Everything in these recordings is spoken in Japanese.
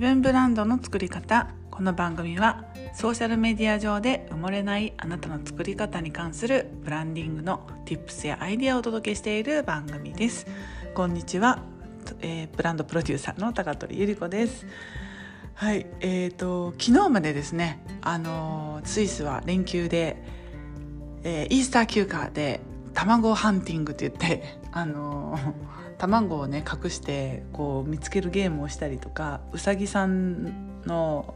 分ブランドの作り方。この番組はソーシャルメディア上で埋もれないあなたの作り方に関するブランディングの Tips やアイデアをお届けしている番組です。こんにちは、えー、ブランドプロデューサーの高取ゆり子です。はいえーと、昨日までですねあのスイスは連休で、えー、イースター休暇で卵ハンティングって言って あの卵をね隠してこう見つけるゲームをしたりとかうさぎさんの、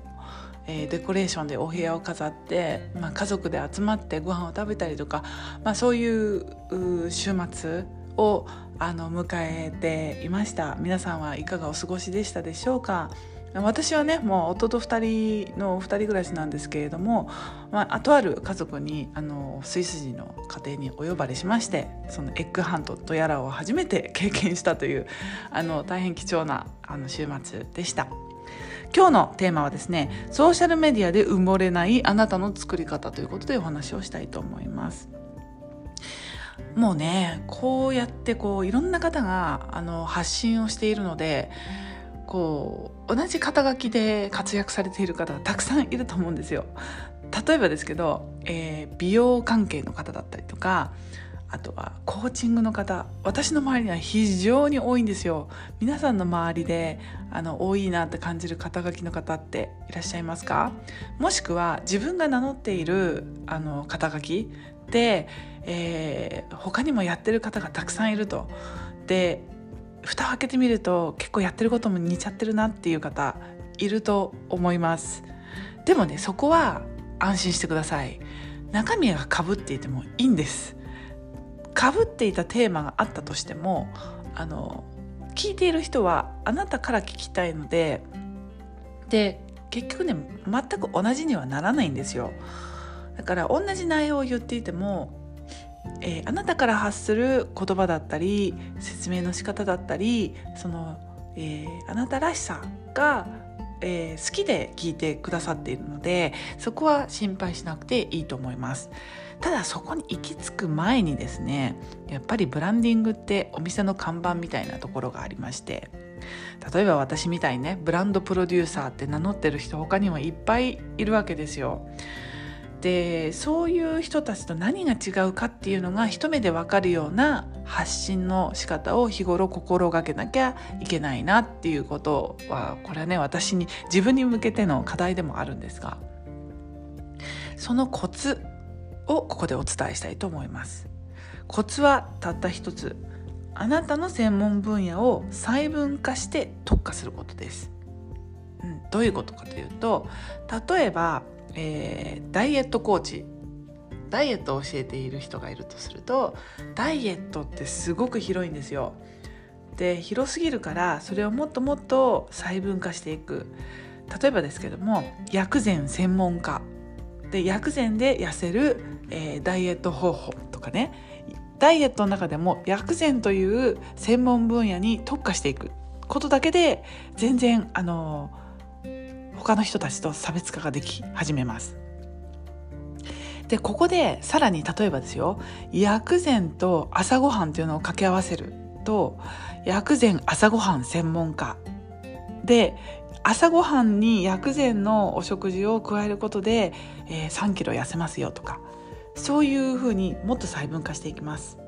えー、デコレーションでお部屋を飾って、まあ、家族で集まってご飯を食べたりとか、まあ、そういう週末をあの迎えていました。皆さんはいかがお過ごしでしたでしょうか？私はねもう夫と2人の2人暮らしなんですけれども、まあ、とある家族にあのスイス人の家庭にお呼ばれしましてそのエッグハントとやらを初めて経験したというあの大変貴重なあの週末でした。今日のテーマはですねソーシャルメディアで埋もれないあなたの作り方ということでお話をしたいと思います。もうねこうやってこういろんな方があの発信をしているのでこう同じ肩書きで活躍されている方がたくさんいると思うんですよ。例えばですけど、えー、美容関係の方だったりとかあとはコーチングの方私の周りには非常に多いんですよ。皆さんの周りであの多いなって感じる肩書きの方っていらっしゃいますか？もしくは自分が名乗っているあの肩書きで、えー、他にもやってる方がたくさんいると。で蓋を開けてみると結構やってることも似ちゃってるなっていう方いると思います。でもねそこは安心してください。中身がかぶっていてもいいんです。かぶっていたテーマがあったとしてもあの聞いている人はあなたから聞きたいのでで結局ね全く同じにはならないんですよ。だから同じ内容を言っていてもえー、あなたから発する言葉だったり説明の仕方だったりその、えー、あなたらしさが、えー、好きで聞いてくださっているのでそこは心配しなくていいと思います。ただそこに行き着く前にですねやっぱりブランディングってお店の看板みたいなところがありまして例えば私みたいにねブランドプロデューサーって名乗ってる人他にもいっぱいいるわけですよ。でそういう人たちと何が違うかっていうのが一目でわかるような発信の仕方を日頃心がけなきゃいけないなっていうことはこれはね私に自分に向けての課題でもあるんですがそのコツをここでお伝えしたいと思います。コツはたった一つ。あなたの専門分野を細分化して特化することです、うん、どういうことかというと例えばえー、ダイエットコーチ。ダイエットを教えている人がいるとするとダイエットってすごく広いんですよ。で広すぎるからそれをもっともっと細分化していく。例えばですけども薬膳専門家。で薬膳で痩せる、えー、ダイエット方法とかね。ダイエットの中でも薬膳という専門分野に特化していくことだけで全然あのー他の人たちと差別化ができ始めます。でここでさらに例えばですよ薬膳と朝ごはんというのを掛け合わせると薬膳朝ごはん専門家で朝ごはんに薬膳のお食事を加えることで、えー、3キロ痩せますよとかそういうふうにもっと細分化していきます。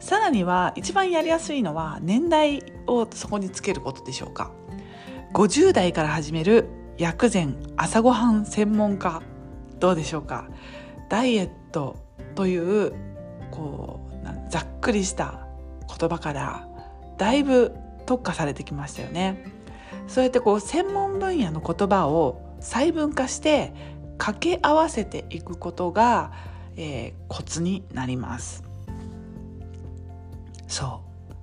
さらには一番やりやすいのは年代をそこにつけることでしょうか。50代から始める薬膳朝ごはん専門家どうでしょうか？ダイエットというこうざっくりした言葉からだいぶ特化されてきましたよね。そうやってこう専門分野の言葉を細分化して掛け合わせていくことが、えー、コツになります。そ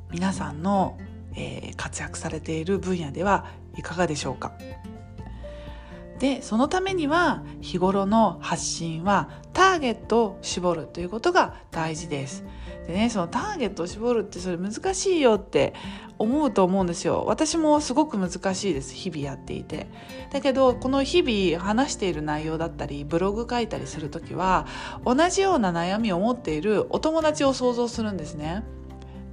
う。皆さんの、えー、活躍されている分野ではいかがでしょうか？でそのためには日頃の発信はターゲットを絞るということが大事です。でねそのターゲットを絞るってそれ難しいよって思うと思うんですよ。私もすごく難しいです日々やっていて。だけどこの日々話している内容だったりブログ書いたりする時は同じような悩みを持っているお友達を想像するんですね。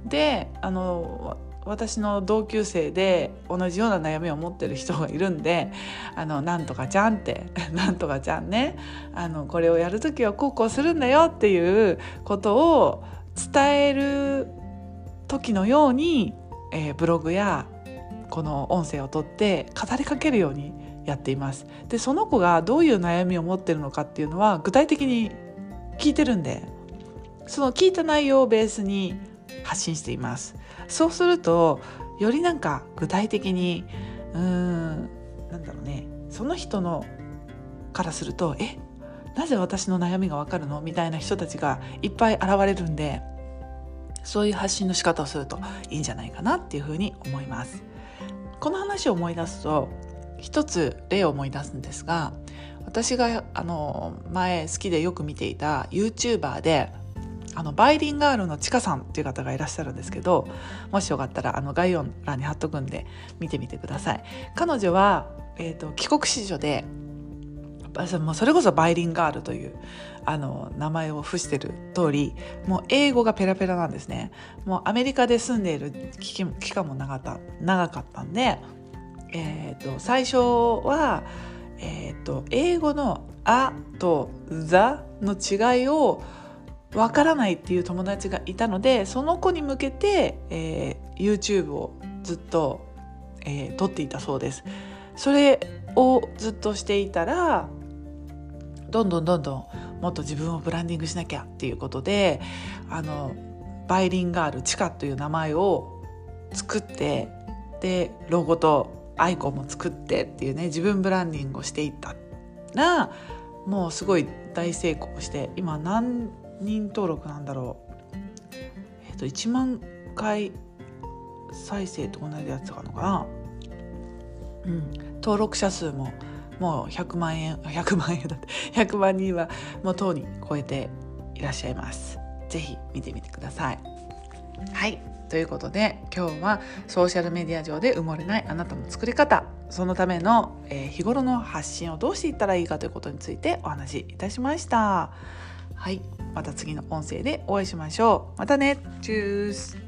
であの私の同級生で同じような悩みを持ってる人がいるんで「あのなんとかちゃん」って「なんとかちゃん ねあのこれをやる時はこうこうするんだよ」っていうことを伝える時のように、えー、ブログやこの音声をとって語りかけるようにやっています。でその子がどういう悩みを持ってるのかっていうのは具体的に聞いてるんでその聞いた内容をベースに発信しています。そうするとよりなんか具体的にうーんなんだろうね。その人のからするとえなぜ私の悩みがわかるの？みたいな人たちがいっぱい現れるんでそういう発信の仕方をするといいんじゃないかなっていうふうに思います。この話を思い出すと一つ例を思い出すんですが私があの前好きでよく見ていた YouTuber であのバイリンガールのちかさんっていう方がいらっしゃるんですけどもしよかったらあの概要欄に貼っとくんで見てみてください。彼女は、えーと、帰国子女でもうそれこそバイリンガールというあの名前を付してる通りもう英語がペラペラなんですね。もうアメリカで住んでいる期間も長かった長かったんで、えーと、最初は、えーと英語の「あ」と「ザ」の違いをわからないっていう友達がいたのでその子に向けて、えー、YouTube をずっと、えー、撮っていたそうです。それをずっとしていたらどんどんどんどんもっと自分をブランディングしなきゃっていうことであのバイリンガールチカという名前を作ってでロゴとアイコンも作ってっていうね自分ブランディングをしていったらもうすごい大成功して今何人登録なんだろう。えっ、ー、と1万回再生と同じやつがあるのかな。うん。登録者数ももう100万円 100万円だって。100万人はもうとうに超えていらっしゃいます。是非見てみてください。はい。ということで今日はソーシャルメディア上で埋もれないあなたの作り方。そのための、えー、日頃の発信をどうしていったらいいかということについてお話しいたしました。はい。また次の音声でお会いしましょう。またね。チュース。